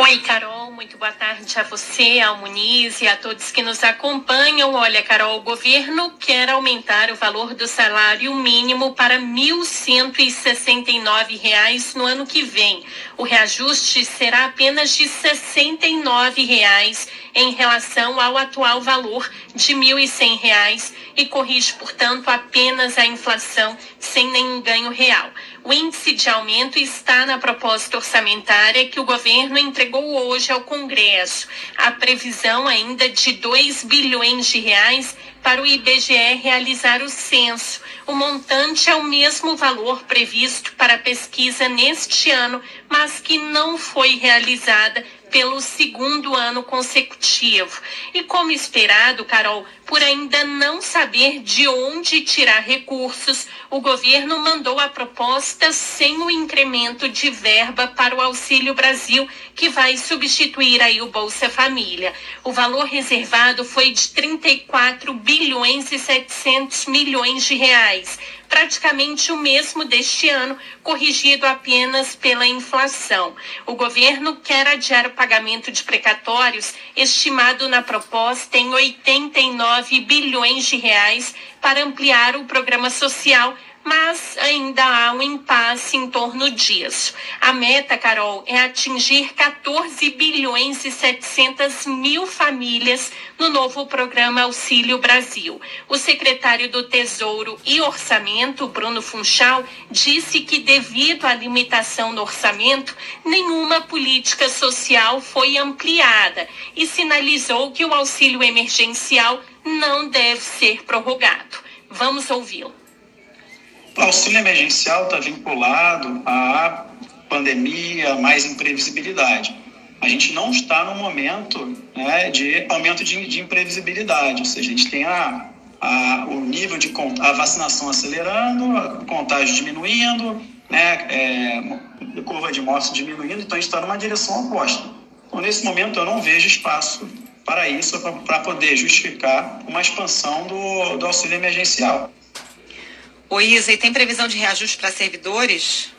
Oi, Carol, muito boa tarde a você, ao Muniz e a todos que nos acompanham. Olha, Carol, o governo quer aumentar o valor do salário mínimo para R$ 1.169 no ano que vem. O reajuste será apenas de 69 reais em relação ao atual valor de R$ 1.100 e corrige, portanto, apenas a inflação sem nenhum ganho real. O índice de aumento está na proposta orçamentária que o governo entregou hoje ao Congresso. A previsão ainda de 2 bilhões de reais para o IBGE realizar o censo. O montante é o mesmo valor previsto para a pesquisa neste ano, mas que não foi realizada pelo segundo ano consecutivo. E como esperado, Carol, por ainda não saber de onde tirar recursos, o governo mandou a proposta sem o incremento de verba para o Auxílio Brasil, que vai substituir aí o Bolsa Família. O valor reservado foi de 34 bilhões e 700 milhões de reais praticamente o mesmo deste ano, corrigido apenas pela inflação. O governo quer adiar o pagamento de precatórios, estimado na proposta em 89 bilhões de reais, para ampliar o programa social mas ainda há um impasse em torno disso. A meta, Carol, é atingir 14 bilhões e 700 mil famílias no novo programa Auxílio Brasil. O secretário do Tesouro e Orçamento, Bruno Funchal, disse que devido à limitação no orçamento, nenhuma política social foi ampliada e sinalizou que o auxílio emergencial não deve ser prorrogado. Vamos ouvi-lo. O auxílio emergencial está vinculado à pandemia, mais imprevisibilidade. A gente não está no momento né, de aumento de, de, imprevisibilidade, ou seja, a gente tem a, a, o nível de a vacinação acelerando, a contágio diminuindo, né, é, curva de morte diminuindo, então a gente está numa direção oposta. Então, nesse momento, eu não vejo espaço para isso, para poder justificar uma expansão do, do auxílio emergencial. Oi, Isa, e tem previsão de reajuste para servidores?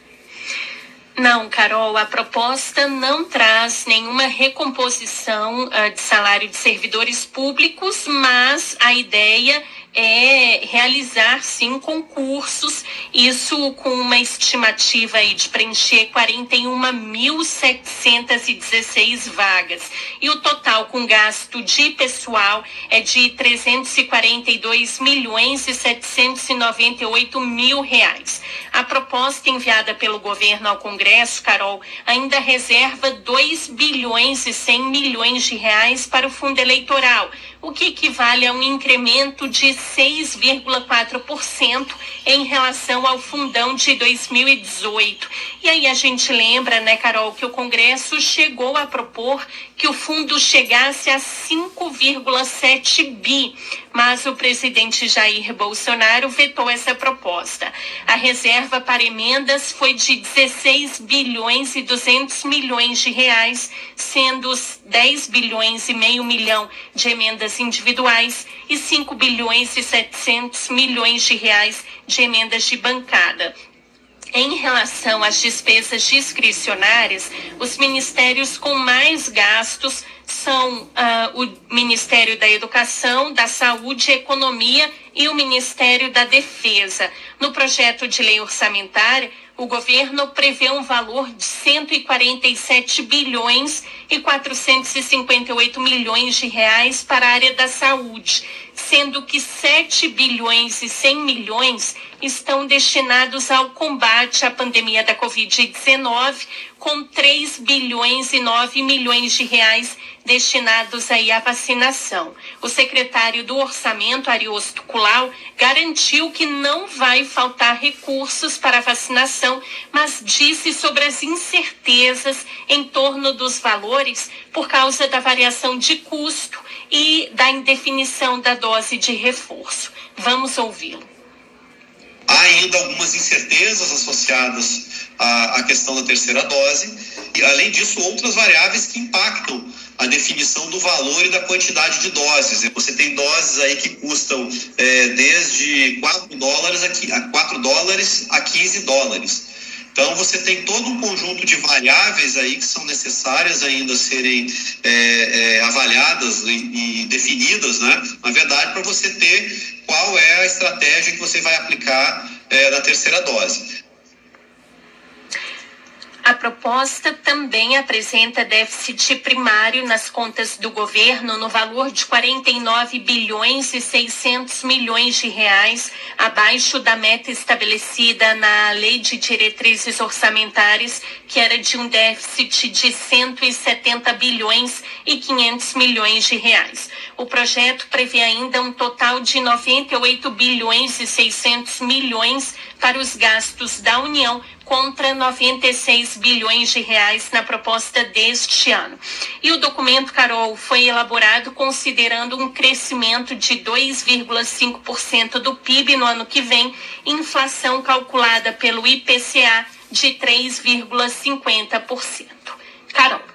Não, Carol, a proposta não traz nenhuma recomposição uh, de salário de servidores públicos, mas a ideia é realizar sim concursos, isso com uma estimativa aí de preencher 41.716 vagas. E o total com gasto de pessoal é de 342 milhões e 798 mil reais. A proposta enviada pelo governo ao Congresso, Carol, ainda reserva 2 bilhões e 100 milhões de reais para o fundo eleitoral o que equivale a um incremento de 6,4% em relação ao fundão de 2018. E aí a gente lembra, né, Carol, que o Congresso chegou a propor que o fundo chegasse a 5,7 bi, mas o presidente Jair Bolsonaro vetou essa proposta. A reserva para emendas foi de 16 bilhões e 200 milhões de reais, sendo 10 bilhões e meio milhão de emendas individuais e 5 bilhões e 700 milhões de reais de emendas de bancada. Em relação às despesas discricionárias, os ministérios com mais gastos são uh, o Ministério da Educação, da Saúde e Economia e o Ministério da Defesa. No projeto de lei orçamentária, o governo prevê um valor de 147 bilhões e 458 milhões de reais para a área da saúde, sendo que 7 bilhões e 100 milhões estão destinados ao combate à pandemia da Covid-19, com 3 bilhões e 9 milhões de reais destinados aí à vacinação. O secretário do Orçamento, Ariosto Culau, garantiu que não vai faltar recursos para a vacinação, mas disse sobre as incertezas em torno dos valores por causa da variação de custo e da indefinição da dose de reforço. Vamos ouvi-lo. Há ainda algumas incertezas associadas à, à questão da terceira dose, e além disso, outras variáveis que impactam a definição do valor e da quantidade de doses. Você tem doses aí que custam é, desde 4 dólares a, 4 dólares a 15 dólares. Então você tem todo um conjunto de variáveis aí que são necessárias ainda serem é, é, avaliadas e, e, definidas, né? Na verdade, para você ter qual é a estratégia que você vai aplicar é, na terceira dose. A proposta também apresenta déficit primário nas contas do governo no valor de 49 bilhões e 600 milhões de reais, abaixo da meta estabelecida na Lei de Diretrizes Orçamentárias, que era de um déficit de 170 bilhões e 500 milhões de reais. O projeto prevê ainda um total de 98 bilhões e 600 milhões para os gastos da União contra 96 bilhões de reais na proposta deste ano. E o documento, Carol, foi elaborado considerando um crescimento de 2,5% do PIB no ano que vem, inflação calculada pelo IPCA de 3,50%. Carol.